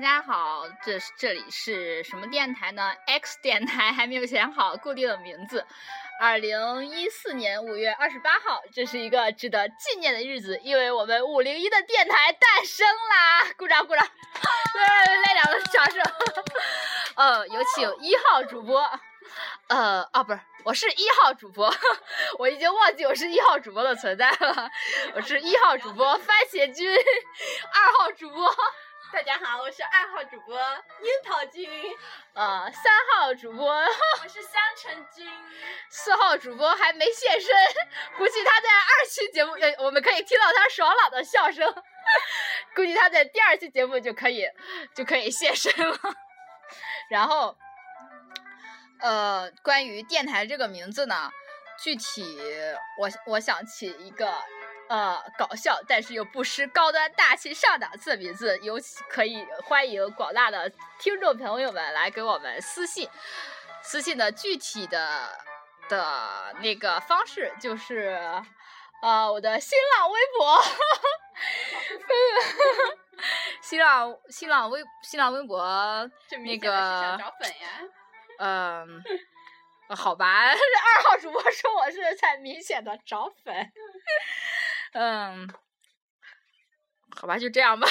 大家好，这是这里是什么电台呢？X 电台 还没有选好固定的名字。二零一四年五月二十八号，这是一个值得纪念的日子，因为我们五零一的电台诞生啦！鼓掌鼓掌，来来两个掌声。呃，有请一号主播。呃，哦，不是，我是一号主播，我已经忘记我是一号主播的存在了。我是一号主播番茄君，二号主播。大家好，我是二号主播樱桃君，呃，三号主播 我是香橙君，四号主播还没现身，估计他在二期节目，呃，我们可以听到他爽朗的笑声，估计他在第二期节目就可以就可以现身了。然后，呃，关于电台这个名字呢，具体我我想起一个。呃，搞笑但是又不失高端大气上档次的名字，尤其可以欢迎广大的听众朋友们来给我们私信。私信的具体的的那个方式就是，呃，我的新浪微博，新浪新浪微新浪微博那个找粉呀，嗯，好吧，二号主播说我是在明显的找粉。嗯，好吧，就这样吧。